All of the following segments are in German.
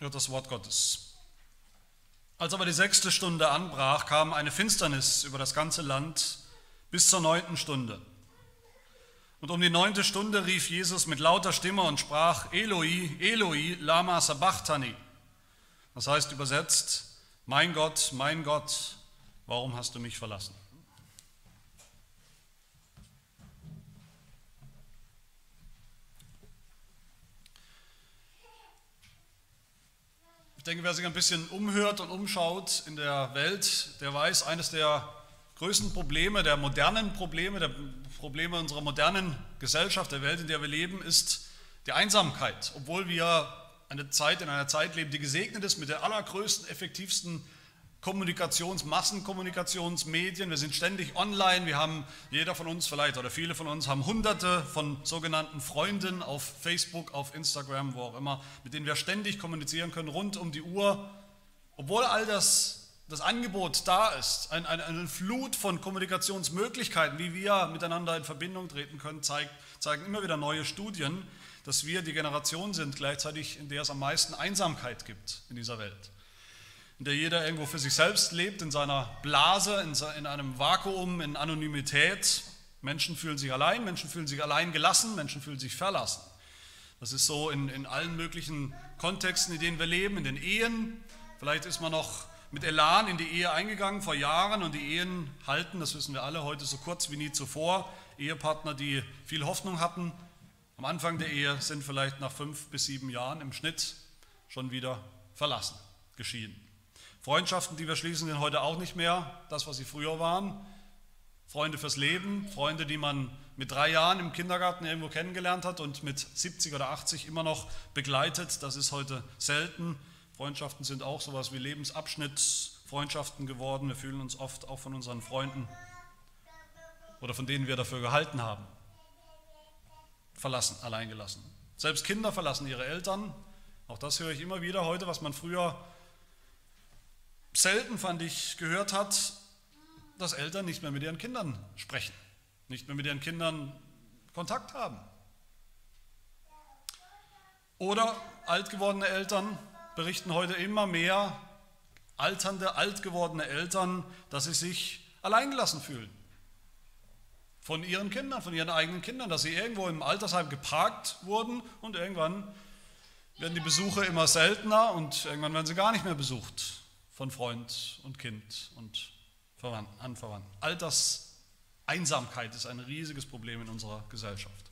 Hört das Wort Gottes. Als aber die sechste Stunde anbrach, kam eine Finsternis über das ganze Land bis zur neunten Stunde. Und um die neunte Stunde rief Jesus mit lauter Stimme und sprach, Eloi, Eloi, lama sabachthani. Das heißt übersetzt, mein Gott, mein Gott, warum hast du mich verlassen? Ich denke, wer sich ein bisschen umhört und umschaut in der Welt, der weiß, eines der größten Probleme, der modernen Probleme, der Probleme unserer modernen Gesellschaft, der Welt, in der wir leben, ist die Einsamkeit. Obwohl wir eine Zeit, in einer Zeit leben, die gesegnet ist mit der allergrößten, effektivsten Kommunikations-, Massenkommunikationsmedien. Wir sind ständig online. Wir haben, jeder von uns vielleicht oder viele von uns haben hunderte von sogenannten Freunden auf Facebook, auf Instagram, wo auch immer, mit denen wir ständig kommunizieren können, rund um die Uhr. Obwohl all das, das Angebot da ist, ein, ein, eine Flut von Kommunikationsmöglichkeiten, wie wir miteinander in Verbindung treten können, zeigt, zeigen immer wieder neue Studien, dass wir die Generation sind, gleichzeitig, in der es am meisten Einsamkeit gibt in dieser Welt in der jeder irgendwo für sich selbst lebt, in seiner Blase, in einem Vakuum, in Anonymität. Menschen fühlen sich allein, Menschen fühlen sich allein gelassen, Menschen fühlen sich verlassen. Das ist so in, in allen möglichen Kontexten, in denen wir leben, in den Ehen. Vielleicht ist man noch mit Elan in die Ehe eingegangen vor Jahren und die Ehen halten, das wissen wir alle, heute so kurz wie nie zuvor. Ehepartner, die viel Hoffnung hatten, am Anfang der Ehe sind vielleicht nach fünf bis sieben Jahren im Schnitt schon wieder verlassen, geschieden. Freundschaften, die wir schließen, sind heute auch nicht mehr das, was sie früher waren. Freunde fürs Leben, Freunde, die man mit drei Jahren im Kindergarten irgendwo kennengelernt hat und mit 70 oder 80 immer noch begleitet, das ist heute selten. Freundschaften sind auch sowas wie Lebensabschnittsfreundschaften geworden. Wir fühlen uns oft auch von unseren Freunden oder von denen wir dafür gehalten haben, verlassen, alleingelassen. Selbst Kinder verlassen ihre Eltern. Auch das höre ich immer wieder heute, was man früher selten, fand ich, gehört hat, dass Eltern nicht mehr mit ihren Kindern sprechen, nicht mehr mit ihren Kindern Kontakt haben. Oder alt gewordene Eltern berichten heute immer mehr, alternde, alt gewordene Eltern, dass sie sich alleingelassen fühlen. Von ihren Kindern, von ihren eigenen Kindern, dass sie irgendwo im Altersheim geparkt wurden und irgendwann werden die Besuche immer seltener und irgendwann werden sie gar nicht mehr besucht von Freund und Kind und Anverwandten. Alterseinsamkeit ist ein riesiges Problem in unserer Gesellschaft.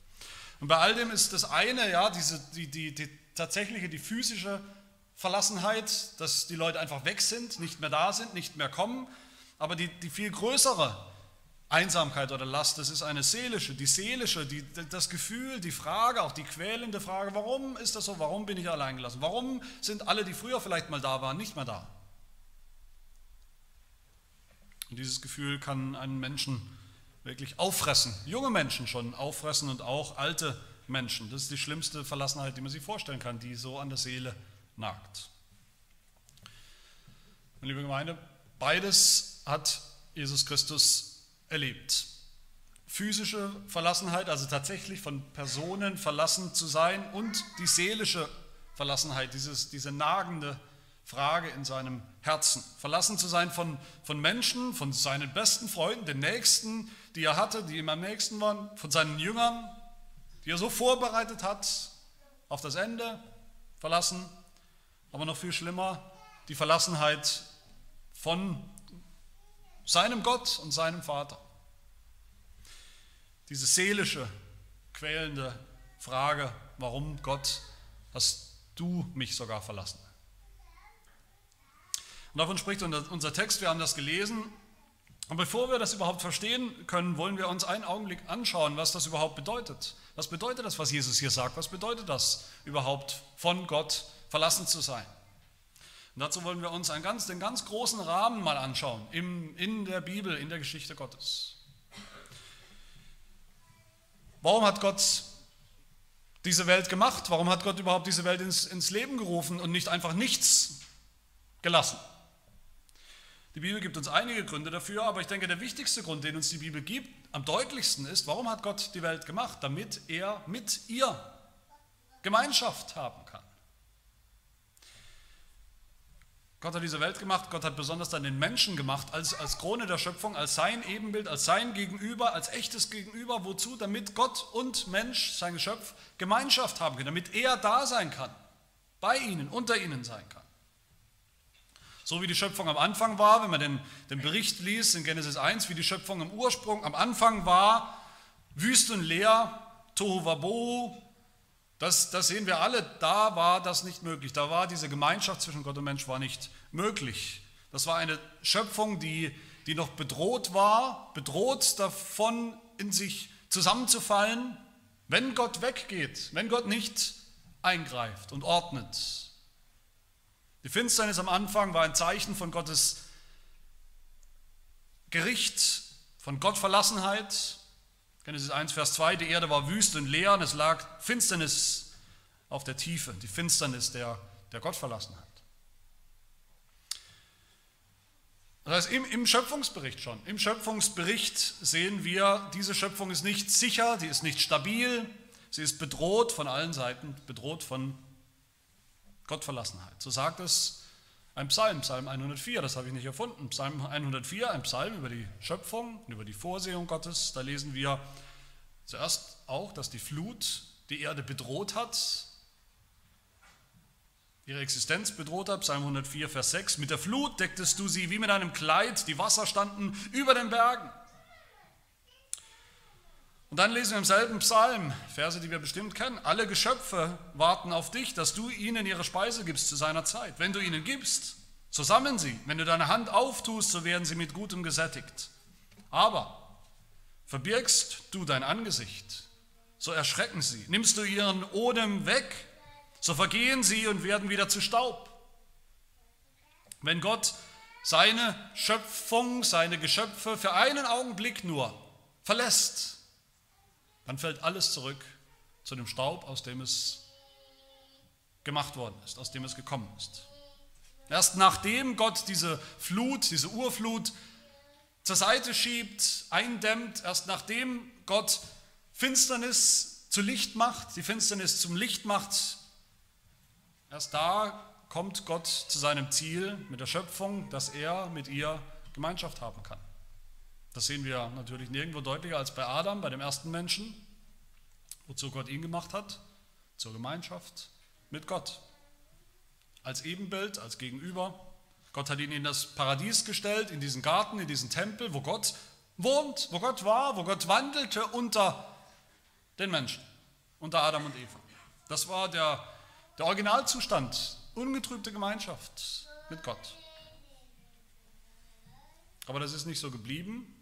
Und bei all dem ist das eine, ja, diese, die, die, die tatsächliche, die physische Verlassenheit, dass die Leute einfach weg sind, nicht mehr da sind, nicht mehr kommen. Aber die, die viel größere Einsamkeit oder Last, das ist eine seelische, die seelische, die, das Gefühl, die Frage, auch die quälende Frage, warum ist das so, warum bin ich allein gelassen, warum sind alle, die früher vielleicht mal da waren, nicht mehr da. Und dieses Gefühl kann einen Menschen wirklich auffressen, junge Menschen schon auffressen und auch alte Menschen. Das ist die schlimmste Verlassenheit, die man sich vorstellen kann, die so an der Seele nagt. Meine liebe Gemeinde, beides hat Jesus Christus erlebt. Physische Verlassenheit, also tatsächlich von Personen verlassen zu sein und die seelische Verlassenheit, dieses, diese nagende Frage in seinem Herzen. Verlassen zu sein von, von Menschen, von seinen besten Freunden, den Nächsten, die er hatte, die ihm am nächsten waren, von seinen Jüngern, die er so vorbereitet hat auf das Ende, verlassen. Aber noch viel schlimmer, die Verlassenheit von seinem Gott und seinem Vater. Diese seelische, quälende Frage, warum Gott hast du mich sogar verlassen? Und davon spricht unser Text, wir haben das gelesen. Und bevor wir das überhaupt verstehen können, wollen wir uns einen Augenblick anschauen, was das überhaupt bedeutet. Was bedeutet das, was Jesus hier sagt? Was bedeutet das überhaupt, von Gott verlassen zu sein? Und dazu wollen wir uns einen ganz, den ganz großen Rahmen mal anschauen, im, in der Bibel, in der Geschichte Gottes. Warum hat Gott diese Welt gemacht? Warum hat Gott überhaupt diese Welt ins, ins Leben gerufen und nicht einfach nichts gelassen? Die Bibel gibt uns einige Gründe dafür, aber ich denke, der wichtigste Grund, den uns die Bibel gibt, am deutlichsten ist, warum hat Gott die Welt gemacht? Damit er mit ihr Gemeinschaft haben kann. Gott hat diese Welt gemacht, Gott hat besonders dann den Menschen gemacht, als, als Krone der Schöpfung, als sein Ebenbild, als sein Gegenüber, als echtes Gegenüber. Wozu? Damit Gott und Mensch, sein Geschöpf, Gemeinschaft haben können, damit er da sein kann, bei ihnen, unter ihnen sein kann. So wie die Schöpfung am Anfang war, wenn man den, den Bericht liest in Genesis 1, wie die Schöpfung im Ursprung am Anfang war, wüst und leer, Tohu Wabohu, das, das sehen wir alle, da war das nicht möglich. Da war diese Gemeinschaft zwischen Gott und Mensch war nicht möglich. Das war eine Schöpfung, die, die noch bedroht war, bedroht davon, in sich zusammenzufallen, wenn Gott weggeht, wenn Gott nicht eingreift und ordnet. Die Finsternis am Anfang war ein Zeichen von Gottes Gericht, von Gottverlassenheit, Genesis 1, Vers 2, die Erde war wüst und leer und es lag Finsternis auf der Tiefe, die Finsternis der, der Gottverlassenheit. Das heißt, im, im Schöpfungsbericht schon, im Schöpfungsbericht sehen wir, diese Schöpfung ist nicht sicher, die ist nicht stabil, sie ist bedroht von allen Seiten, bedroht von Gottverlassenheit. So sagt es ein Psalm, Psalm 104, das habe ich nicht erfunden. Psalm 104, ein Psalm über die Schöpfung, über die Vorsehung Gottes. Da lesen wir zuerst auch, dass die Flut die Erde bedroht hat, ihre Existenz bedroht hat. Psalm 104, Vers 6. Mit der Flut decktest du sie wie mit einem Kleid, die Wasser standen über den Bergen. Und dann lesen wir im selben Psalm, Verse, die wir bestimmt kennen, alle Geschöpfe warten auf dich, dass du ihnen ihre Speise gibst zu seiner Zeit. Wenn du ihnen gibst, so sammeln sie. Wenn du deine Hand auftust, so werden sie mit Gutem gesättigt. Aber verbirgst du dein Angesicht, so erschrecken sie. Nimmst du ihren Odem weg, so vergehen sie und werden wieder zu Staub. Wenn Gott seine Schöpfung, seine Geschöpfe für einen Augenblick nur verlässt, dann fällt alles zurück zu dem Staub, aus dem es gemacht worden ist, aus dem es gekommen ist. Erst nachdem Gott diese Flut, diese Urflut zur Seite schiebt, eindämmt, erst nachdem Gott Finsternis zu Licht macht, die Finsternis zum Licht macht, erst da kommt Gott zu seinem Ziel mit der Schöpfung, dass er mit ihr Gemeinschaft haben kann. Das sehen wir natürlich nirgendwo deutlicher als bei Adam, bei dem ersten Menschen, wozu Gott ihn gemacht hat, zur Gemeinschaft mit Gott. Als Ebenbild, als Gegenüber. Gott hat ihn in das Paradies gestellt, in diesen Garten, in diesen Tempel, wo Gott wohnt, wo Gott war, wo Gott wandelte unter den Menschen, unter Adam und Eva. Das war der, der Originalzustand, ungetrübte Gemeinschaft mit Gott. Aber das ist nicht so geblieben.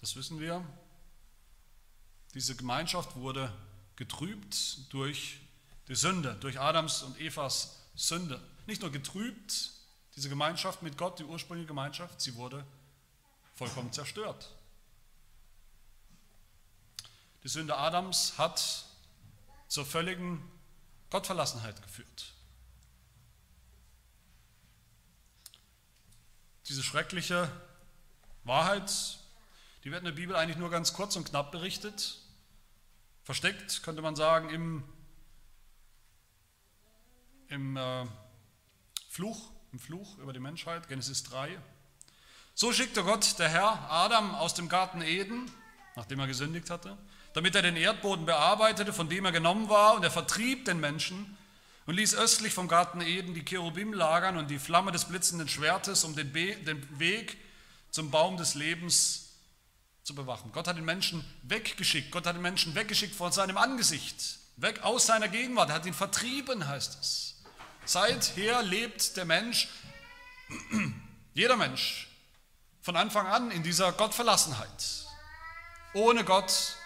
Das wissen wir. Diese Gemeinschaft wurde getrübt durch die Sünde, durch Adams und Evas Sünde. Nicht nur getrübt, diese Gemeinschaft mit Gott, die ursprüngliche Gemeinschaft, sie wurde vollkommen zerstört. Die Sünde Adams hat zur völligen Gottverlassenheit geführt. Diese schreckliche Wahrheit die wird in der Bibel eigentlich nur ganz kurz und knapp berichtet. Versteckt, könnte man sagen, im, im äh, Fluch, im Fluch über die Menschheit, Genesis 3. So schickte Gott, der Herr, Adam aus dem Garten Eden, nachdem er gesündigt hatte, damit er den Erdboden bearbeitete, von dem er genommen war, und er vertrieb den Menschen und ließ östlich vom Garten Eden die Cherubim lagern und die Flamme des blitzenden Schwertes, um den, Be den Weg zum Baum des Lebens zu bewachen. Gott hat den Menschen weggeschickt. Gott hat den Menschen weggeschickt von seinem Angesicht, weg aus seiner Gegenwart. Er hat ihn vertrieben, heißt es. Seither lebt der Mensch, jeder Mensch, von Anfang an in dieser Gottverlassenheit. Ohne Gott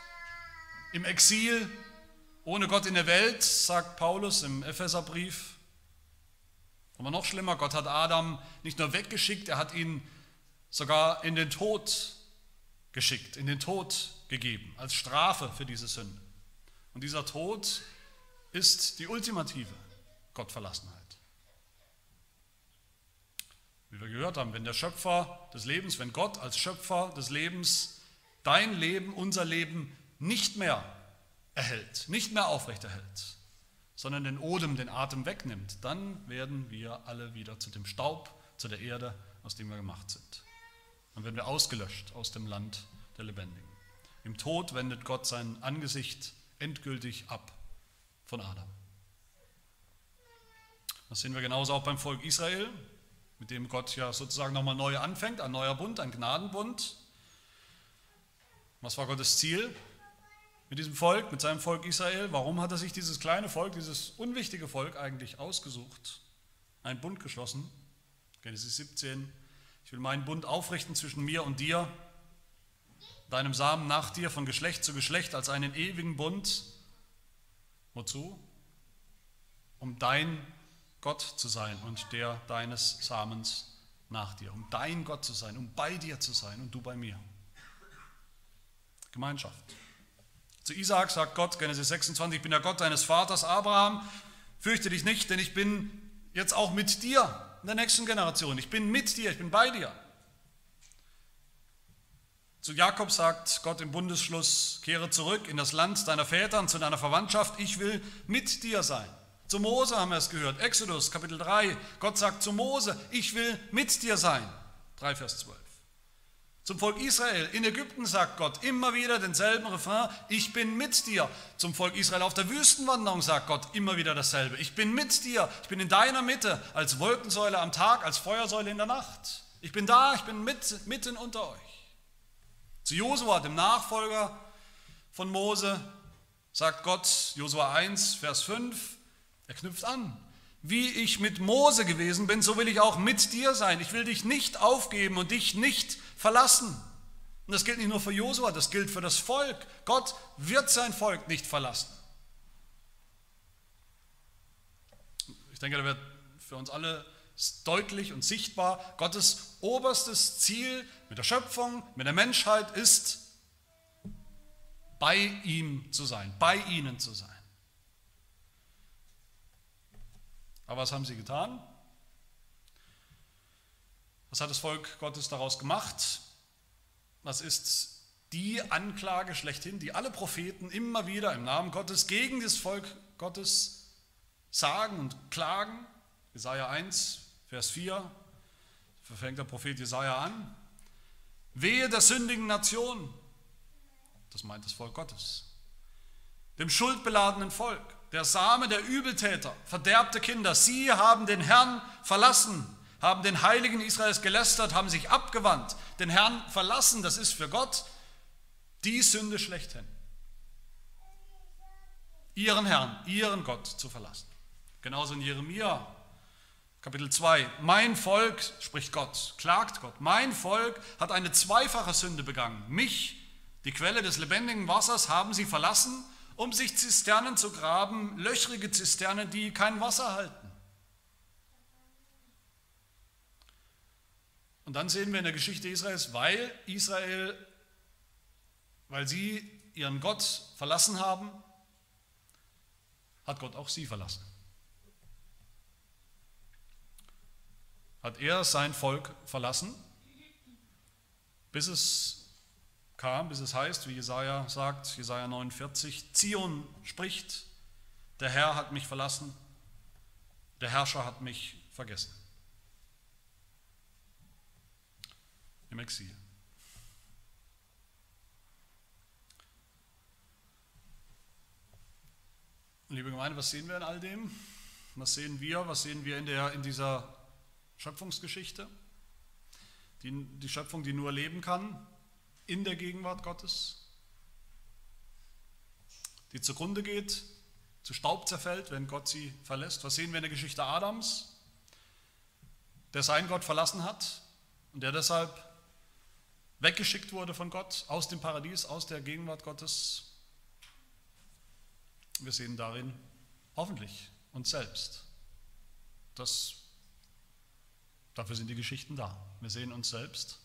im Exil, ohne Gott in der Welt, sagt Paulus im Epheserbrief. Aber noch schlimmer, Gott hat Adam nicht nur weggeschickt, er hat ihn sogar in den Tod geschickt, in den Tod gegeben, als Strafe für diese Sünde. Und dieser Tod ist die ultimative Gottverlassenheit. Wie wir gehört haben, wenn der Schöpfer des Lebens, wenn Gott als Schöpfer des Lebens dein Leben, unser Leben nicht mehr erhält, nicht mehr aufrechterhält, sondern den Odem, den Atem wegnimmt, dann werden wir alle wieder zu dem Staub zu der Erde, aus dem wir gemacht sind. Dann werden wir ausgelöscht aus dem Land der Lebendigen. Im Tod wendet Gott sein Angesicht endgültig ab von Adam. Das sehen wir genauso auch beim Volk Israel, mit dem Gott ja sozusagen nochmal neu anfängt, ein neuer Bund, ein Gnadenbund. Was war Gottes Ziel mit diesem Volk, mit seinem Volk Israel? Warum hat er sich dieses kleine Volk, dieses unwichtige Volk eigentlich ausgesucht, einen Bund geschlossen? Genesis 17, ich will meinen Bund aufrichten zwischen mir und dir, deinem Samen nach dir, von Geschlecht zu Geschlecht, als einen ewigen Bund. Wozu? Um dein Gott zu sein und der deines Samens nach dir. Um dein Gott zu sein, um bei dir zu sein und du bei mir. Gemeinschaft. Zu Isaak sagt Gott, Genesis 26, ich bin der Gott deines Vaters Abraham, fürchte dich nicht, denn ich bin jetzt auch mit dir in der nächsten Generation. Ich bin mit dir, ich bin bei dir. Zu Jakob sagt Gott im Bundesschluss, kehre zurück in das Land deiner Väter und zu deiner Verwandtschaft, ich will mit dir sein. Zu Mose haben wir es gehört, Exodus Kapitel 3, Gott sagt zu Mose, ich will mit dir sein. 3 Vers 12. Zum Volk Israel in Ägypten sagt Gott immer wieder denselben Refrain, ich bin mit dir. Zum Volk Israel auf der Wüstenwanderung sagt Gott immer wieder dasselbe, ich bin mit dir, ich bin in deiner Mitte, als Wolkensäule am Tag, als Feuersäule in der Nacht. Ich bin da, ich bin mit, mitten unter euch. Zu Josua, dem Nachfolger von Mose, sagt Gott, Josua 1, Vers 5, er knüpft an. Wie ich mit Mose gewesen bin, so will ich auch mit dir sein. Ich will dich nicht aufgeben und dich nicht verlassen. Und das gilt nicht nur für Josua, das gilt für das Volk. Gott wird sein Volk nicht verlassen. Ich denke, da wird für uns alle deutlich und sichtbar, Gottes oberstes Ziel mit der Schöpfung, mit der Menschheit ist, bei ihm zu sein, bei ihnen zu sein. Aber was haben sie getan? Was hat das Volk Gottes daraus gemacht? Was ist die Anklage schlechthin, die alle Propheten immer wieder im Namen Gottes gegen das Volk Gottes sagen und klagen? Jesaja 1, Vers 4, verfängt der Prophet Jesaja an. Wehe der sündigen Nation, das meint das Volk Gottes, dem schuldbeladenen Volk, der Same der Übeltäter, verderbte Kinder, sie haben den Herrn verlassen, haben den Heiligen Israels gelästert, haben sich abgewandt, den Herrn verlassen, das ist für Gott die Sünde schlechthin. Ihren Herrn, ihren Gott zu verlassen. Genauso in Jeremia Kapitel 2. Mein Volk, spricht Gott, klagt Gott, mein Volk hat eine zweifache Sünde begangen. Mich, die Quelle des lebendigen Wassers, haben sie verlassen, um sich Zisternen zu graben, löchrige Zisternen, die kein Wasser halten. Und dann sehen wir in der Geschichte Israels, weil Israel, weil sie ihren Gott verlassen haben, hat Gott auch sie verlassen. hat er sein Volk verlassen, bis es kam, bis es heißt, wie Jesaja sagt, Jesaja 49, Zion spricht, der Herr hat mich verlassen, der Herrscher hat mich vergessen. Im Exil. Liebe Gemeinde, was sehen wir in all dem? Was sehen wir? Was sehen wir in, der, in dieser Schöpfungsgeschichte, die, die Schöpfung, die nur leben kann in der Gegenwart Gottes, die zugrunde geht, zu Staub zerfällt, wenn Gott sie verlässt. Was sehen wir in der Geschichte Adams, der seinen Gott verlassen hat und der deshalb weggeschickt wurde von Gott aus dem Paradies, aus der Gegenwart Gottes. Wir sehen darin hoffentlich uns selbst. Das Dafür sind die Geschichten da. Wir sehen uns selbst,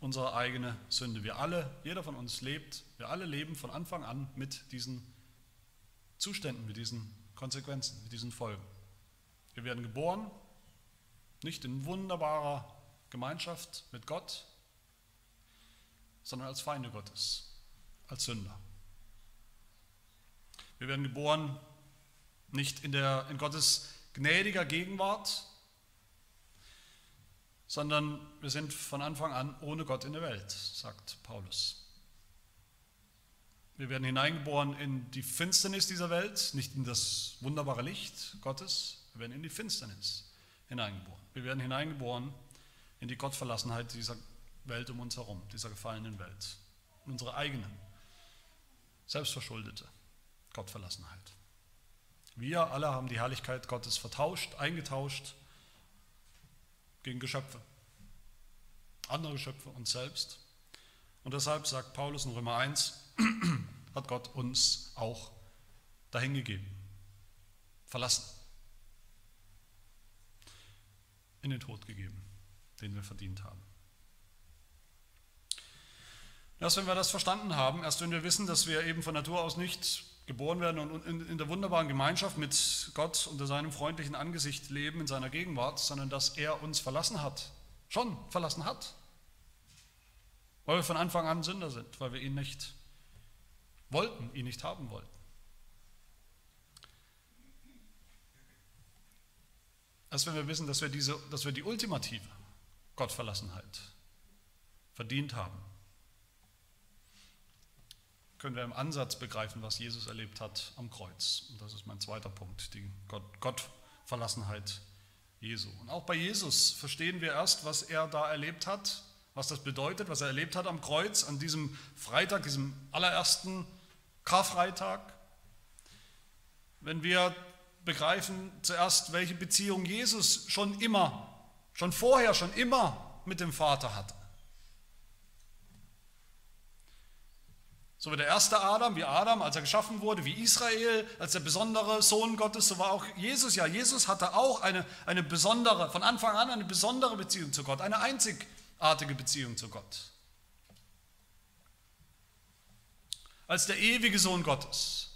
unsere eigene Sünde. Wir alle, jeder von uns lebt, wir alle leben von Anfang an mit diesen Zuständen, mit diesen Konsequenzen, mit diesen Folgen. Wir werden geboren, nicht in wunderbarer Gemeinschaft mit Gott, sondern als Feinde Gottes, als Sünder. Wir werden geboren nicht in, der, in Gottes gnädiger Gegenwart, sondern wir sind von Anfang an ohne Gott in der Welt, sagt Paulus. Wir werden hineingeboren in die Finsternis dieser Welt, nicht in das wunderbare Licht Gottes, wir werden in die Finsternis hineingeboren. Wir werden hineingeboren in die Gottverlassenheit dieser Welt um uns herum, dieser gefallenen Welt, unsere eigene, selbstverschuldete Gottverlassenheit. Wir alle haben die Herrlichkeit Gottes vertauscht, eingetauscht gegen Geschöpfe, andere Geschöpfe, uns selbst. Und deshalb sagt Paulus in Römer 1, hat Gott uns auch dahingegeben, verlassen, in den Tod gegeben, den wir verdient haben. Erst wenn wir das verstanden haben, erst wenn wir wissen, dass wir eben von Natur aus nicht geboren werden und in der wunderbaren Gemeinschaft mit Gott unter seinem freundlichen Angesicht leben, in seiner Gegenwart, sondern dass er uns verlassen hat, schon verlassen hat, weil wir von Anfang an Sünder sind, weil wir ihn nicht wollten, ihn nicht haben wollten. Erst wenn wir wissen, dass wir, diese, dass wir die ultimative Gottverlassenheit verdient haben, können wir im Ansatz begreifen, was Jesus erlebt hat am Kreuz. Und das ist mein zweiter Punkt, die Gott, Gottverlassenheit Jesu. Und auch bei Jesus verstehen wir erst, was er da erlebt hat, was das bedeutet, was er erlebt hat am Kreuz, an diesem Freitag, diesem allerersten Karfreitag. Wenn wir begreifen zuerst, welche Beziehung Jesus schon immer, schon vorher, schon immer mit dem Vater hatte. So wie der erste Adam, wie Adam, als er geschaffen wurde, wie Israel, als der besondere Sohn Gottes, so war auch Jesus ja. Jesus hatte auch eine, eine besondere, von Anfang an eine besondere Beziehung zu Gott, eine einzigartige Beziehung zu Gott. Als der ewige Sohn Gottes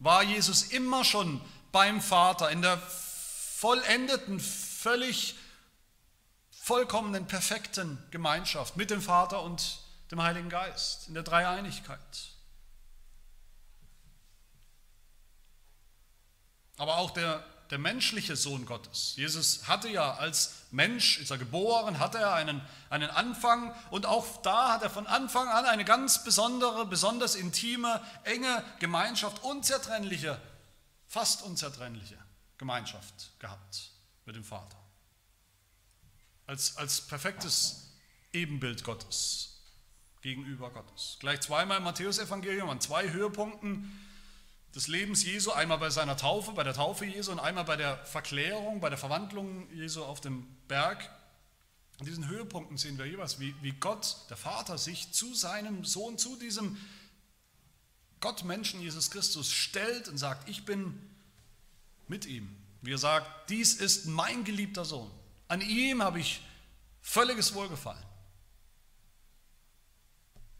war Jesus immer schon beim Vater in der vollendeten, völlig vollkommenen, perfekten Gemeinschaft mit dem Vater und dem Heiligen Geist, in der Dreieinigkeit. aber auch der, der menschliche Sohn Gottes. Jesus hatte ja als Mensch, ist er geboren, hatte er einen, einen Anfang und auch da hat er von Anfang an eine ganz besondere, besonders intime, enge Gemeinschaft, unzertrennliche, fast unzertrennliche Gemeinschaft gehabt mit dem Vater. Als, als perfektes Ebenbild Gottes gegenüber Gottes. Gleich zweimal im Matthäusevangelium an zwei Höhepunkten des Lebens Jesu, einmal bei seiner Taufe, bei der Taufe Jesu und einmal bei der Verklärung, bei der Verwandlung Jesu auf dem Berg. An diesen Höhepunkten sehen wir jeweils, wie, wie Gott, der Vater, sich zu seinem Sohn, zu diesem Gottmenschen Jesus Christus stellt und sagt, ich bin mit ihm. Wie er sagt, dies ist mein geliebter Sohn. An ihm habe ich völliges Wohlgefallen.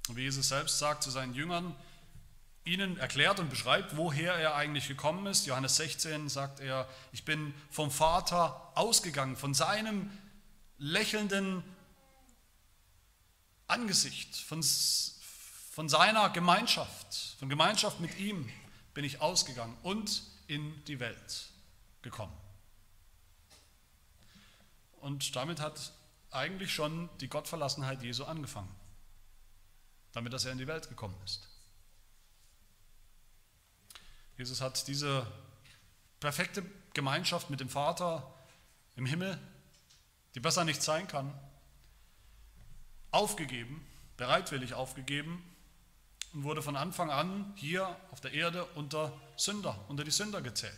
Und wie Jesus selbst sagt zu seinen Jüngern, ihnen erklärt und beschreibt, woher er eigentlich gekommen ist. Johannes 16 sagt er, ich bin vom Vater ausgegangen, von seinem lächelnden Angesicht, von, von seiner Gemeinschaft, von Gemeinschaft mit ihm bin ich ausgegangen und in die Welt gekommen. Und damit hat eigentlich schon die Gottverlassenheit Jesu angefangen, damit dass er in die Welt gekommen ist. Jesus hat diese perfekte Gemeinschaft mit dem Vater im Himmel, die besser nicht sein kann, aufgegeben, bereitwillig aufgegeben und wurde von Anfang an hier auf der Erde unter Sünder, unter die Sünder gezählt.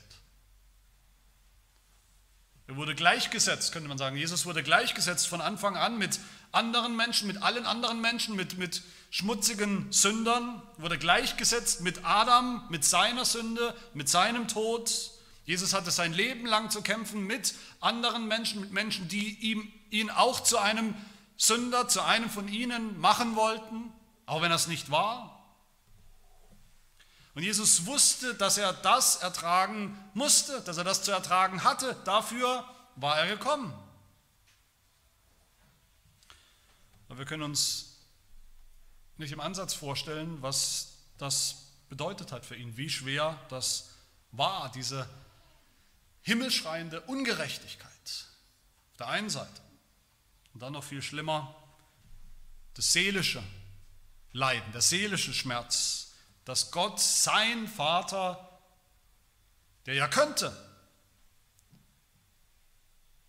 Er wurde gleichgesetzt, könnte man sagen. Jesus wurde gleichgesetzt von Anfang an mit anderen Menschen, mit allen anderen Menschen, mit, mit schmutzigen Sündern, wurde gleichgesetzt mit Adam, mit seiner Sünde, mit seinem Tod. Jesus hatte sein Leben lang zu kämpfen mit anderen Menschen, mit Menschen, die ihm, ihn auch zu einem Sünder, zu einem von ihnen machen wollten, auch wenn es nicht war. Und Jesus wusste, dass er das ertragen musste, dass er das zu ertragen hatte. Dafür war er gekommen. Aber wir können uns nicht im Ansatz vorstellen, was das bedeutet hat für ihn, wie schwer das war, diese himmelschreiende Ungerechtigkeit auf der einen Seite Und dann noch viel schlimmer, das seelische Leiden, der seelische Schmerz, dass Gott, sein Vater, der ja könnte,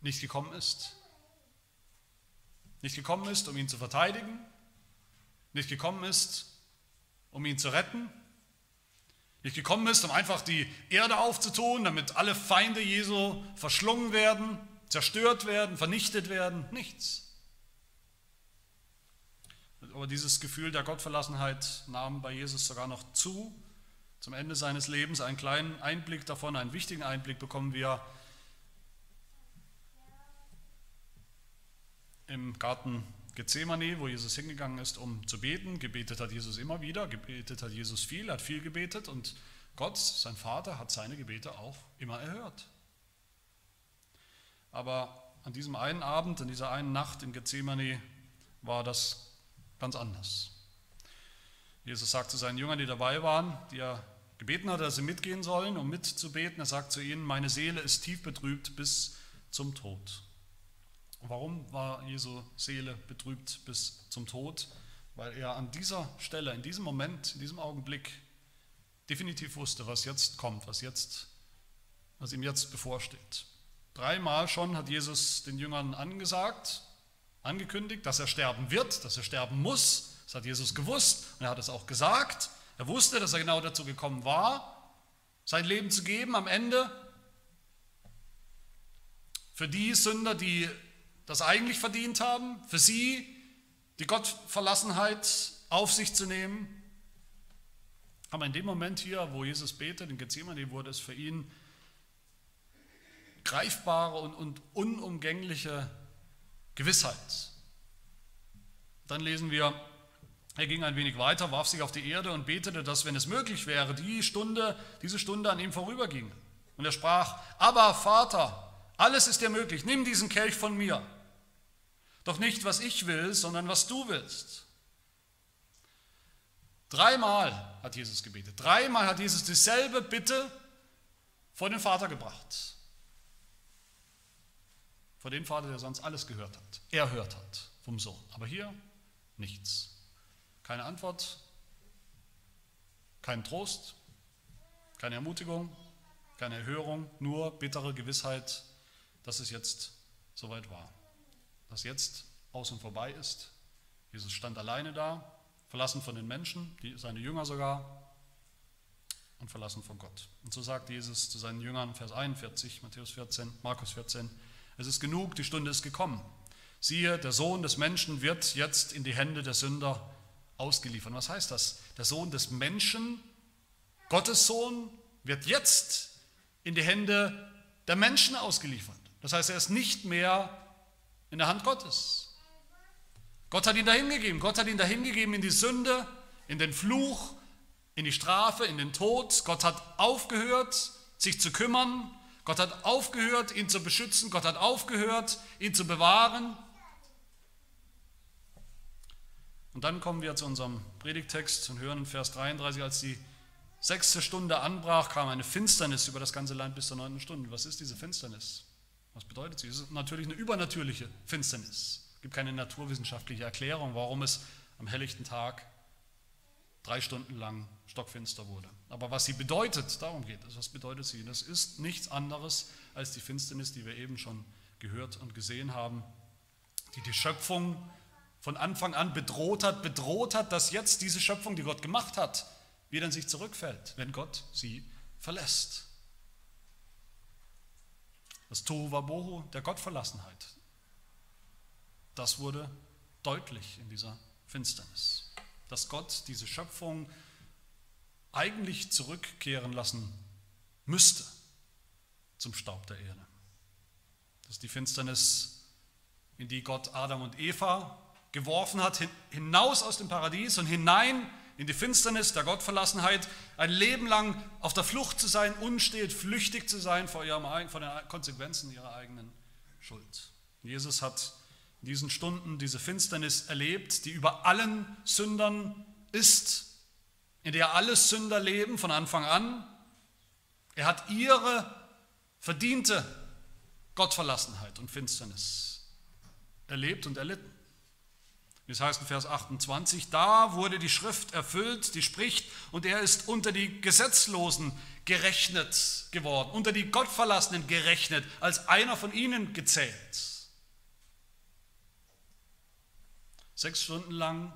nicht gekommen ist. Nicht gekommen ist, um ihn zu verteidigen, nicht gekommen ist, um ihn zu retten, nicht gekommen ist, um einfach die Erde aufzutun, damit alle Feinde Jesu verschlungen werden, zerstört werden, vernichtet werden, nichts. Aber dieses Gefühl der Gottverlassenheit nahm bei Jesus sogar noch zu. Zum Ende seines Lebens einen kleinen Einblick davon, einen wichtigen Einblick bekommen wir im Garten Gethsemane, wo Jesus hingegangen ist, um zu beten. Gebetet hat Jesus immer wieder, gebetet hat Jesus viel, hat viel gebetet und Gott, sein Vater, hat seine Gebete auch immer erhört. Aber an diesem einen Abend, an dieser einen Nacht in Gethsemane war das ganz anders. Jesus sagt zu seinen Jüngern, die dabei waren, die er gebeten hat, dass sie mitgehen sollen, um mitzubeten, er sagt zu ihnen, meine Seele ist tief betrübt bis zum Tod. Warum war Jesu Seele betrübt bis zum Tod? Weil er an dieser Stelle, in diesem Moment, in diesem Augenblick definitiv wusste, was jetzt kommt, was, jetzt, was ihm jetzt bevorsteht. Dreimal schon hat Jesus den Jüngern angesagt, angekündigt, dass er sterben wird, dass er sterben muss. Das hat Jesus gewusst und er hat es auch gesagt. Er wusste, dass er genau dazu gekommen war, sein Leben zu geben am Ende für die Sünder, die das eigentlich verdient haben, für sie die Gottverlassenheit auf sich zu nehmen. Aber in dem Moment hier, wo Jesus betet, in Gethsemane, wurde es für ihn greifbare und, und unumgängliche Gewissheit. Dann lesen wir, er ging ein wenig weiter, warf sich auf die Erde und betete, dass, wenn es möglich wäre, die Stunde, diese Stunde an ihm vorüberging. Und er sprach, aber Vater, alles ist dir möglich, nimm diesen Kelch von mir. Doch nicht, was ich will, sondern was du willst. Dreimal hat Jesus gebetet. Dreimal hat Jesus dieselbe Bitte vor den Vater gebracht. Vor dem Vater, der sonst alles gehört hat. Er hört hat vom Sohn. Aber hier nichts. Keine Antwort, kein Trost, keine Ermutigung, keine Erhörung, nur bittere Gewissheit, dass es jetzt soweit war das jetzt aus und vorbei ist. Jesus stand alleine da, verlassen von den Menschen, die, seine Jünger sogar, und verlassen von Gott. Und so sagt Jesus zu seinen Jüngern, Vers 41, Matthäus 14, Markus 14, es ist genug, die Stunde ist gekommen. Siehe, der Sohn des Menschen wird jetzt in die Hände der Sünder ausgeliefert. Was heißt das? Der Sohn des Menschen, Gottes Sohn, wird jetzt in die Hände der Menschen ausgeliefert. Das heißt, er ist nicht mehr in der Hand Gottes. Gott hat ihn dahin gegeben. Gott hat ihn dahin gegeben in die Sünde, in den Fluch, in die Strafe, in den Tod. Gott hat aufgehört, sich zu kümmern. Gott hat aufgehört, ihn zu beschützen. Gott hat aufgehört, ihn zu bewahren. Und dann kommen wir zu unserem Predigtext und hören in Vers 33, als die sechste Stunde anbrach, kam eine Finsternis über das ganze Land bis zur neunten Stunde. Was ist diese Finsternis? Was bedeutet sie? Es ist natürlich eine übernatürliche Finsternis. Es gibt keine naturwissenschaftliche Erklärung, warum es am helllichten Tag drei Stunden lang stockfinster wurde. Aber was sie bedeutet, darum geht es. Was bedeutet sie? Das ist nichts anderes als die Finsternis, die wir eben schon gehört und gesehen haben, die die Schöpfung von Anfang an bedroht hat, bedroht hat, dass jetzt diese Schöpfung, die Gott gemacht hat, wieder in sich zurückfällt, wenn Gott sie verlässt. Das Tohuwabohu der Gottverlassenheit. Das wurde deutlich in dieser Finsternis. Dass Gott diese Schöpfung eigentlich zurückkehren lassen müsste zum Staub der Erde. Das ist die Finsternis, in die Gott Adam und Eva geworfen hat, hinaus aus dem Paradies und hinein in die Finsternis der Gottverlassenheit, ein Leben lang auf der Flucht zu sein, unstet, flüchtig zu sein vor, ihrem, vor den Konsequenzen ihrer eigenen Schuld. Jesus hat in diesen Stunden diese Finsternis erlebt, die über allen Sündern ist, in der alle Sünder leben von Anfang an. Er hat ihre verdiente Gottverlassenheit und Finsternis erlebt und erlitten. Das heißt in Vers 28, da wurde die Schrift erfüllt, die spricht, und er ist unter die Gesetzlosen gerechnet geworden, unter die Gottverlassenen gerechnet, als einer von ihnen gezählt. Sechs Stunden lang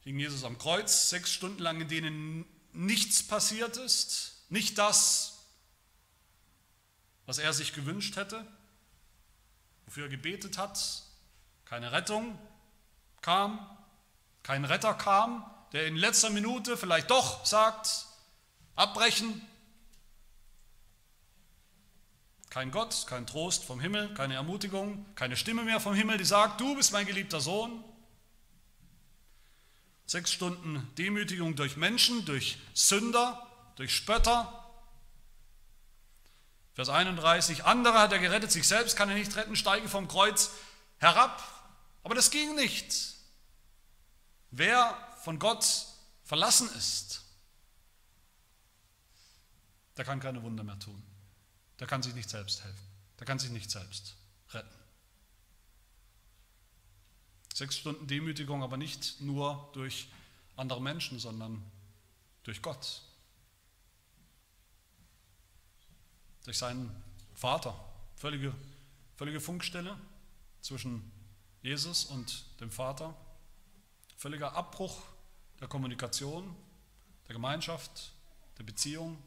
hing Jesus am Kreuz, sechs Stunden lang, in denen nichts passiert ist, nicht das, was er sich gewünscht hätte, wofür er gebetet hat, keine Rettung, kam, kein Retter kam, der in letzter Minute vielleicht doch sagt, abbrechen. Kein Gott, kein Trost vom Himmel, keine Ermutigung, keine Stimme mehr vom Himmel, die sagt, du bist mein geliebter Sohn. Sechs Stunden Demütigung durch Menschen, durch Sünder, durch Spötter. Vers 31, andere hat er gerettet, sich selbst kann er nicht retten, steige vom Kreuz herab. Aber das ging nicht. Wer von Gott verlassen ist, der kann keine Wunder mehr tun. Der kann sich nicht selbst helfen. Der kann sich nicht selbst retten. Sechs Stunden Demütigung, aber nicht nur durch andere Menschen, sondern durch Gott. Durch seinen Vater. Völlige, völlige Funkstelle zwischen Jesus und dem Vater. Völliger Abbruch der Kommunikation, der Gemeinschaft, der Beziehung.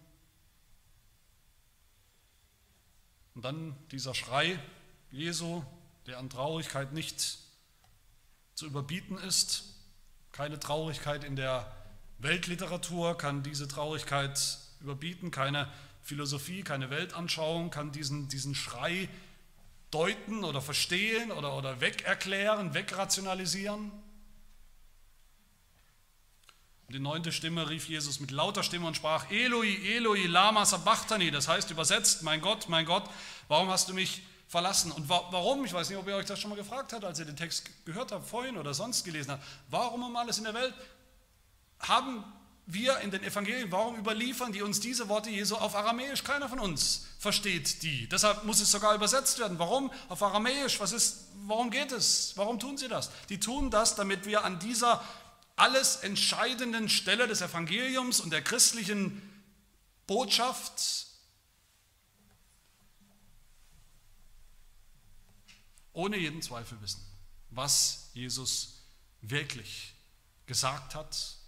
Und dann dieser Schrei Jesu, der an Traurigkeit nicht zu überbieten ist. Keine Traurigkeit in der Weltliteratur kann diese Traurigkeit überbieten, keine Philosophie, keine Weltanschauung kann diesen, diesen Schrei deuten oder verstehen oder, oder wegerklären, wegrationalisieren. Und die neunte Stimme rief Jesus mit lauter Stimme und sprach, Eloi, Eloi, lama sabachthani, das heißt übersetzt, mein Gott, mein Gott, warum hast du mich verlassen? Und warum, ich weiß nicht, ob ihr euch das schon mal gefragt habt, als ihr den Text gehört habt vorhin oder sonst gelesen habt, warum um alles in der Welt haben wir in den Evangelien, warum überliefern die uns diese Worte Jesu auf Aramäisch? Keiner von uns versteht die. Deshalb muss es sogar übersetzt werden. Warum auf Aramäisch? Was ist, warum geht es? Warum tun sie das? Die tun das, damit wir an dieser alles entscheidenden Stelle des Evangeliums und der christlichen Botschaft ohne jeden Zweifel wissen, was Jesus wirklich gesagt hat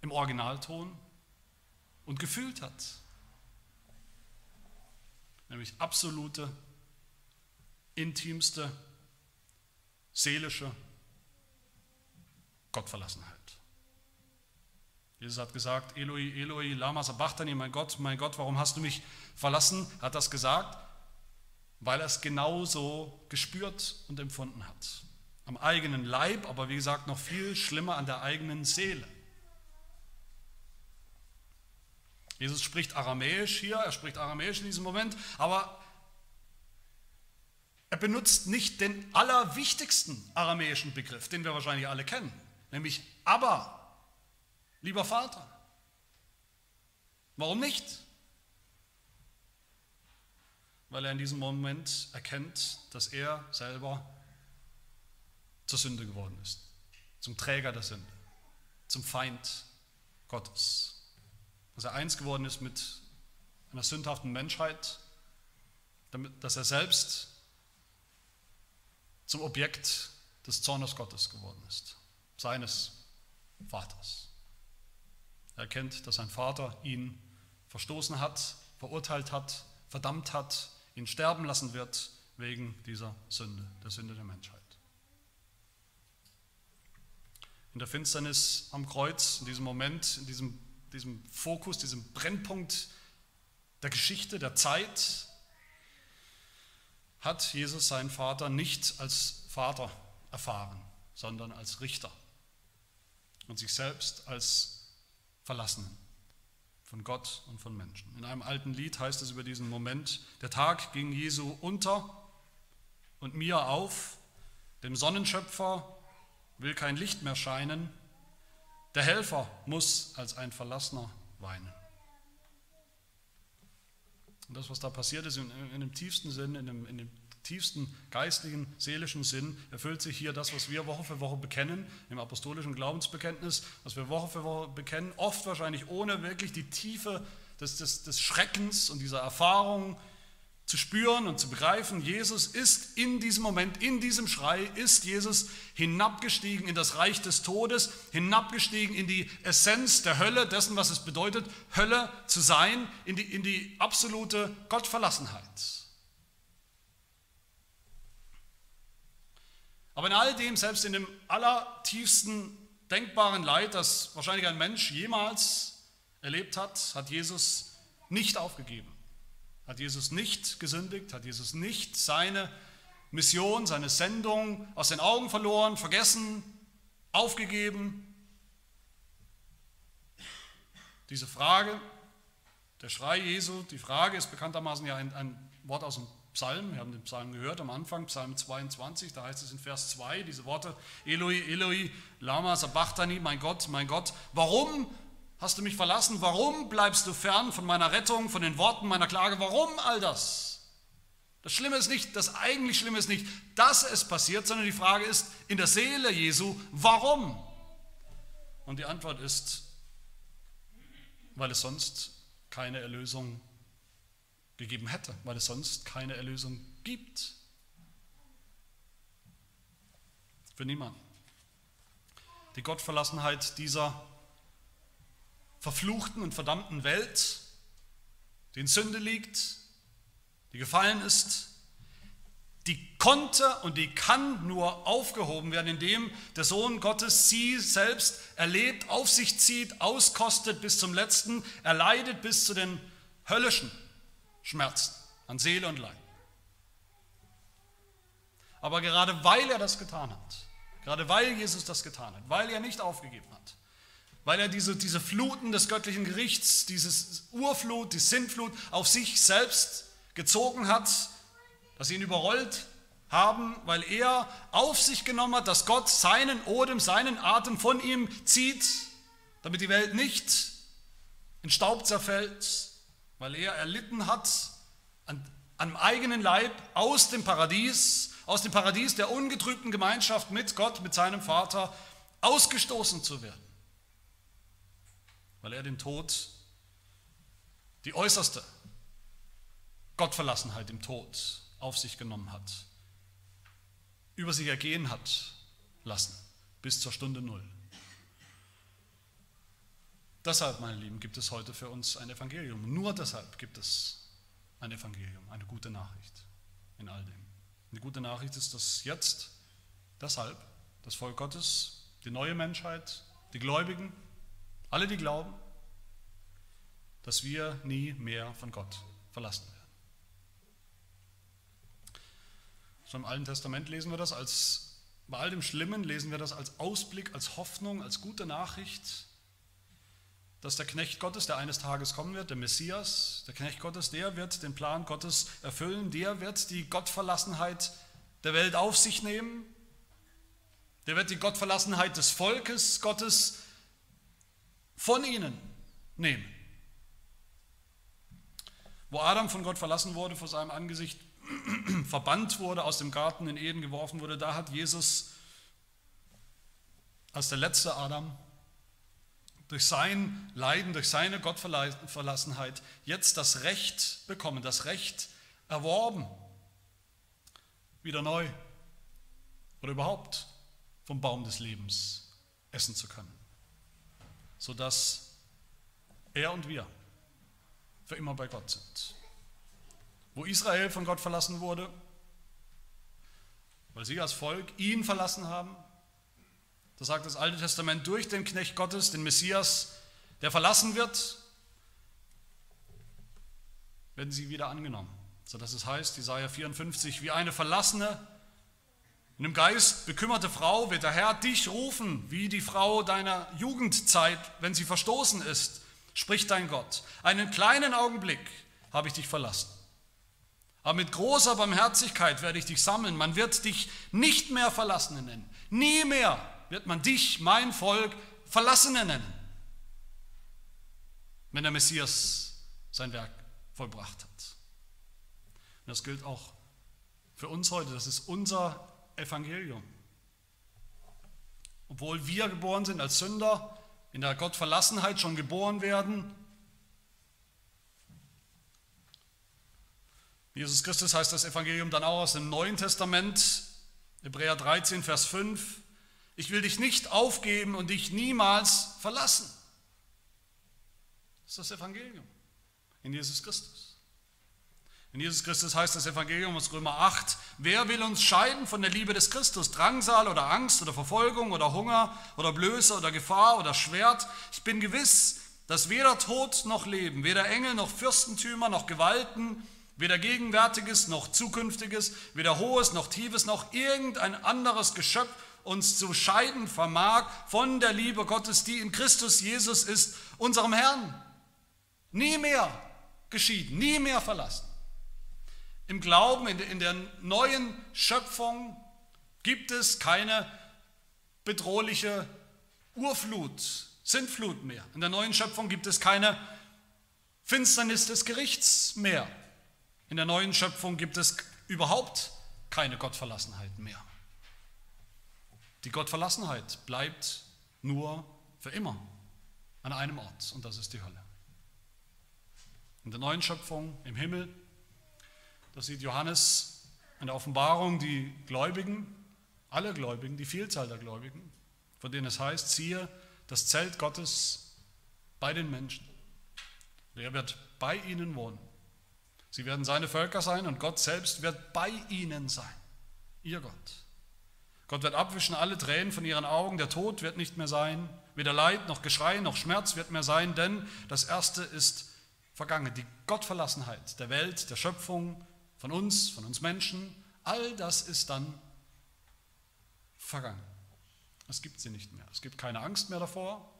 im Originalton und gefühlt hat. Nämlich absolute, intimste, seelische Gottverlassenheit. Jesus hat gesagt, Eloi, Eloi, lama sabachthani, mein Gott, mein Gott, warum hast du mich verlassen? Hat das gesagt, weil er es genauso gespürt und empfunden hat. Am eigenen Leib, aber wie gesagt noch viel schlimmer an der eigenen Seele. Jesus spricht Aramäisch hier, er spricht Aramäisch in diesem Moment, aber er benutzt nicht den allerwichtigsten aramäischen Begriff, den wir wahrscheinlich alle kennen nämlich aber, lieber Vater. Warum nicht? Weil er in diesem Moment erkennt, dass er selber zur Sünde geworden ist, zum Träger der Sünde, zum Feind Gottes. Dass er eins geworden ist mit einer sündhaften Menschheit, damit, dass er selbst zum Objekt des Zornes Gottes geworden ist seines Vaters. Er erkennt, dass sein Vater ihn verstoßen hat, verurteilt hat, verdammt hat, ihn sterben lassen wird wegen dieser Sünde, der Sünde der Menschheit. In der Finsternis am Kreuz, in diesem Moment, in diesem, diesem Fokus, diesem Brennpunkt der Geschichte, der Zeit, hat Jesus seinen Vater nicht als Vater erfahren, sondern als Richter und sich selbst als Verlassenen von Gott und von Menschen. In einem alten Lied heißt es über diesen Moment, der Tag ging Jesu unter und mir auf, dem Sonnenschöpfer will kein Licht mehr scheinen, der Helfer muss als ein Verlassener weinen. Und das, was da passiert ist, in, in dem tiefsten Sinn, in dem, in dem tiefsten geistlichen, seelischen Sinn erfüllt sich hier das, was wir Woche für Woche bekennen, im apostolischen Glaubensbekenntnis, was wir Woche für Woche bekennen, oft wahrscheinlich ohne wirklich die Tiefe des, des, des Schreckens und dieser Erfahrung zu spüren und zu begreifen, Jesus ist in diesem Moment, in diesem Schrei, ist Jesus hinabgestiegen in das Reich des Todes, hinabgestiegen in die Essenz der Hölle, dessen, was es bedeutet, Hölle zu sein, in die, in die absolute Gottverlassenheit. Aber in all dem, selbst in dem allertiefsten denkbaren Leid, das wahrscheinlich ein Mensch jemals erlebt hat, hat Jesus nicht aufgegeben. Hat Jesus nicht gesündigt, hat Jesus nicht seine Mission, seine Sendung aus den Augen verloren, vergessen, aufgegeben. Diese Frage, der Schrei Jesu, die Frage ist bekanntermaßen ja ein, ein Wort aus dem Psalm, wir haben den Psalm gehört am Anfang, Psalm 22, da heißt es in Vers 2, diese Worte, Eloi, Eloi, lama sabachthani, mein Gott, mein Gott, warum hast du mich verlassen? Warum bleibst du fern von meiner Rettung, von den Worten meiner Klage? Warum all das? Das Schlimme ist nicht, das eigentlich Schlimme ist nicht, dass es passiert, sondern die Frage ist in der Seele Jesu, warum? Und die Antwort ist, weil es sonst keine Erlösung gegeben hätte, weil es sonst keine Erlösung gibt. Für niemanden. Die Gottverlassenheit dieser verfluchten und verdammten Welt, die in Sünde liegt, die gefallen ist, die konnte und die kann nur aufgehoben werden, indem der Sohn Gottes sie selbst erlebt, auf sich zieht, auskostet bis zum letzten, erleidet bis zu den höllischen Schmerzen an Seele und Leib. Aber gerade weil er das getan hat, gerade weil Jesus das getan hat, weil er nicht aufgegeben hat, weil er diese, diese Fluten des göttlichen Gerichts, dieses Urflut, die Sintflut auf sich selbst gezogen hat, dass sie ihn überrollt haben, weil er auf sich genommen hat, dass Gott seinen Odem, seinen Atem von ihm zieht, damit die Welt nicht in Staub zerfällt, weil er erlitten hat an, am eigenen Leib aus dem Paradies, aus dem Paradies der ungetrübten Gemeinschaft mit Gott, mit seinem Vater, ausgestoßen zu werden. Weil er den Tod, die äußerste Gottverlassenheit im Tod auf sich genommen hat, über sich ergehen hat lassen, bis zur Stunde Null. Deshalb, meine Lieben, gibt es heute für uns ein Evangelium. Nur deshalb gibt es ein Evangelium, eine gute Nachricht in all dem. Eine gute Nachricht ist, dass jetzt deshalb das Volk Gottes, die neue Menschheit, die Gläubigen, alle, die glauben, dass wir nie mehr von Gott verlassen werden. Schon im Alten Testament lesen wir das als, bei all dem Schlimmen lesen wir das als Ausblick, als Hoffnung, als gute Nachricht dass der Knecht Gottes, der eines Tages kommen wird, der Messias, der Knecht Gottes, der wird den Plan Gottes erfüllen, der wird die Gottverlassenheit der Welt auf sich nehmen, der wird die Gottverlassenheit des Volkes Gottes von ihnen nehmen. Wo Adam von Gott verlassen wurde, vor seinem Angesicht verbannt wurde, aus dem Garten in Eden geworfen wurde, da hat Jesus als der letzte Adam durch sein Leiden, durch seine Gottverlassenheit jetzt das Recht bekommen, das Recht erworben, wieder neu oder überhaupt vom Baum des Lebens essen zu können, sodass er und wir für immer bei Gott sind. Wo Israel von Gott verlassen wurde, weil sie als Volk ihn verlassen haben, das sagt das Alte Testament durch den Knecht Gottes, den Messias, der verlassen wird, werden sie wieder angenommen. Sodass es heißt, Jesaja 54, wie eine verlassene, in dem Geist bekümmerte Frau wird der Herr dich rufen, wie die Frau deiner Jugendzeit, wenn sie verstoßen ist, spricht dein Gott. Einen kleinen Augenblick habe ich dich verlassen. Aber mit großer Barmherzigkeit werde ich dich sammeln. Man wird dich nicht mehr Verlassene nennen. Nie mehr wird man dich, mein Volk, Verlassene nennen, wenn der Messias sein Werk vollbracht hat. Und das gilt auch für uns heute. Das ist unser Evangelium. Obwohl wir geboren sind als Sünder, in der Gottverlassenheit schon geboren werden, Jesus Christus heißt das Evangelium dann auch aus dem Neuen Testament, Hebräer 13, Vers 5. Ich will dich nicht aufgeben und dich niemals verlassen. Das ist das Evangelium in Jesus Christus. In Jesus Christus heißt das Evangelium aus Römer 8, wer will uns scheiden von der Liebe des Christus? Drangsal oder Angst oder Verfolgung oder Hunger oder Blöße oder Gefahr oder Schwert? Ich bin gewiss, dass weder Tod noch Leben, weder Engel noch Fürstentümer noch Gewalten, weder Gegenwärtiges noch Zukünftiges, weder Hohes noch Tiefes noch irgendein anderes Geschöpf uns zu scheiden vermag von der Liebe Gottes, die in Christus Jesus ist, unserem Herrn. Nie mehr geschieden, nie mehr verlassen. Im Glauben, in der neuen Schöpfung gibt es keine bedrohliche Urflut, Sintflut mehr. In der neuen Schöpfung gibt es keine Finsternis des Gerichts mehr. In der neuen Schöpfung gibt es überhaupt keine Gottverlassenheit mehr. Die Gottverlassenheit bleibt nur für immer an einem Ort und das ist die Hölle. In der neuen Schöpfung im Himmel da sieht Johannes in der Offenbarung die Gläubigen, alle Gläubigen, die Vielzahl der Gläubigen, von denen es heißt, siehe das Zelt Gottes bei den Menschen. Er wird bei ihnen wohnen. Sie werden seine Völker sein und Gott selbst wird bei ihnen sein, ihr Gott. Gott wird abwischen alle Tränen von ihren Augen, der Tod wird nicht mehr sein, weder Leid noch Geschrei noch Schmerz wird mehr sein, denn das Erste ist vergangen. Die Gottverlassenheit der Welt, der Schöpfung, von uns, von uns Menschen, all das ist dann vergangen. Es gibt sie nicht mehr. Es gibt keine Angst mehr davor,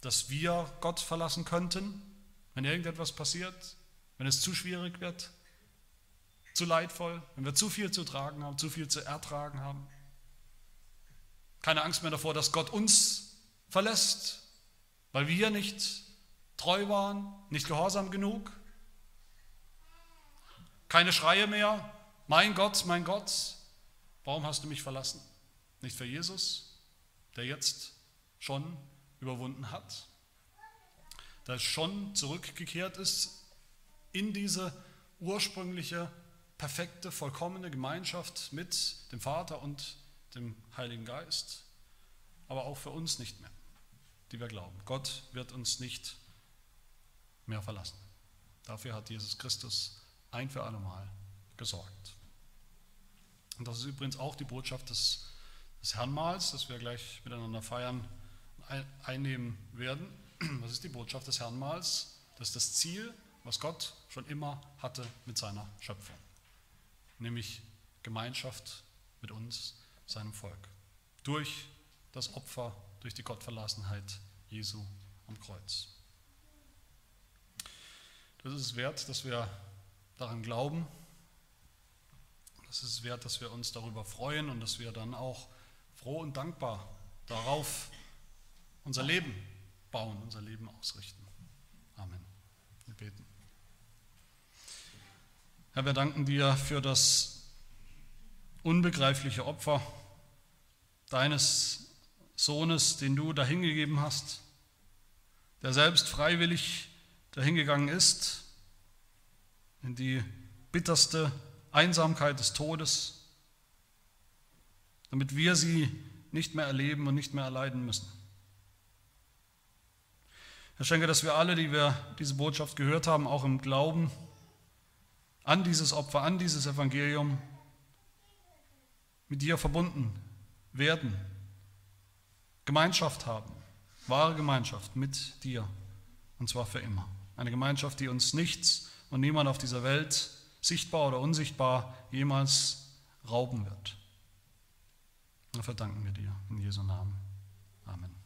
dass wir Gott verlassen könnten, wenn irgendetwas passiert, wenn es zu schwierig wird, zu leidvoll, wenn wir zu viel zu tragen haben, zu viel zu ertragen haben. Keine Angst mehr davor, dass Gott uns verlässt, weil wir nicht treu waren, nicht gehorsam genug. Keine Schreie mehr, mein Gott, mein Gott, warum hast du mich verlassen? Nicht für Jesus, der jetzt schon überwunden hat, der schon zurückgekehrt ist in diese ursprüngliche, perfekte, vollkommene Gemeinschaft mit dem Vater und dem Heiligen Geist, aber auch für uns nicht mehr, die wir glauben. Gott wird uns nicht mehr verlassen. Dafür hat Jesus Christus ein für alle Mal gesorgt. Und das ist übrigens auch die Botschaft des, des Herrnmahls, das wir gleich miteinander feiern, einnehmen werden. Was ist die Botschaft des Herrnmahls? Das ist das Ziel, was Gott schon immer hatte mit seiner Schöpfung, nämlich Gemeinschaft mit uns, seinem Volk, durch das Opfer, durch die Gottverlassenheit Jesu am Kreuz. Das ist es wert, dass wir daran glauben. Es ist wert, dass wir uns darüber freuen und dass wir dann auch froh und dankbar darauf unser Leben bauen, unser Leben ausrichten. Amen. Wir beten. Herr, wir danken dir für das unbegreifliche Opfer deines Sohnes, den du dahingegeben hast, der selbst freiwillig dahingegangen ist in die bitterste Einsamkeit des Todes, damit wir sie nicht mehr erleben und nicht mehr erleiden müssen. Herr Schenke, dass wir alle, die wir diese Botschaft gehört haben, auch im Glauben an dieses Opfer, an dieses Evangelium mit dir verbunden werden, Gemeinschaft haben, wahre Gemeinschaft mit dir, und zwar für immer. Eine Gemeinschaft, die uns nichts und niemand auf dieser Welt, sichtbar oder unsichtbar, jemals rauben wird. Dafür danken wir dir in Jesu Namen. Amen.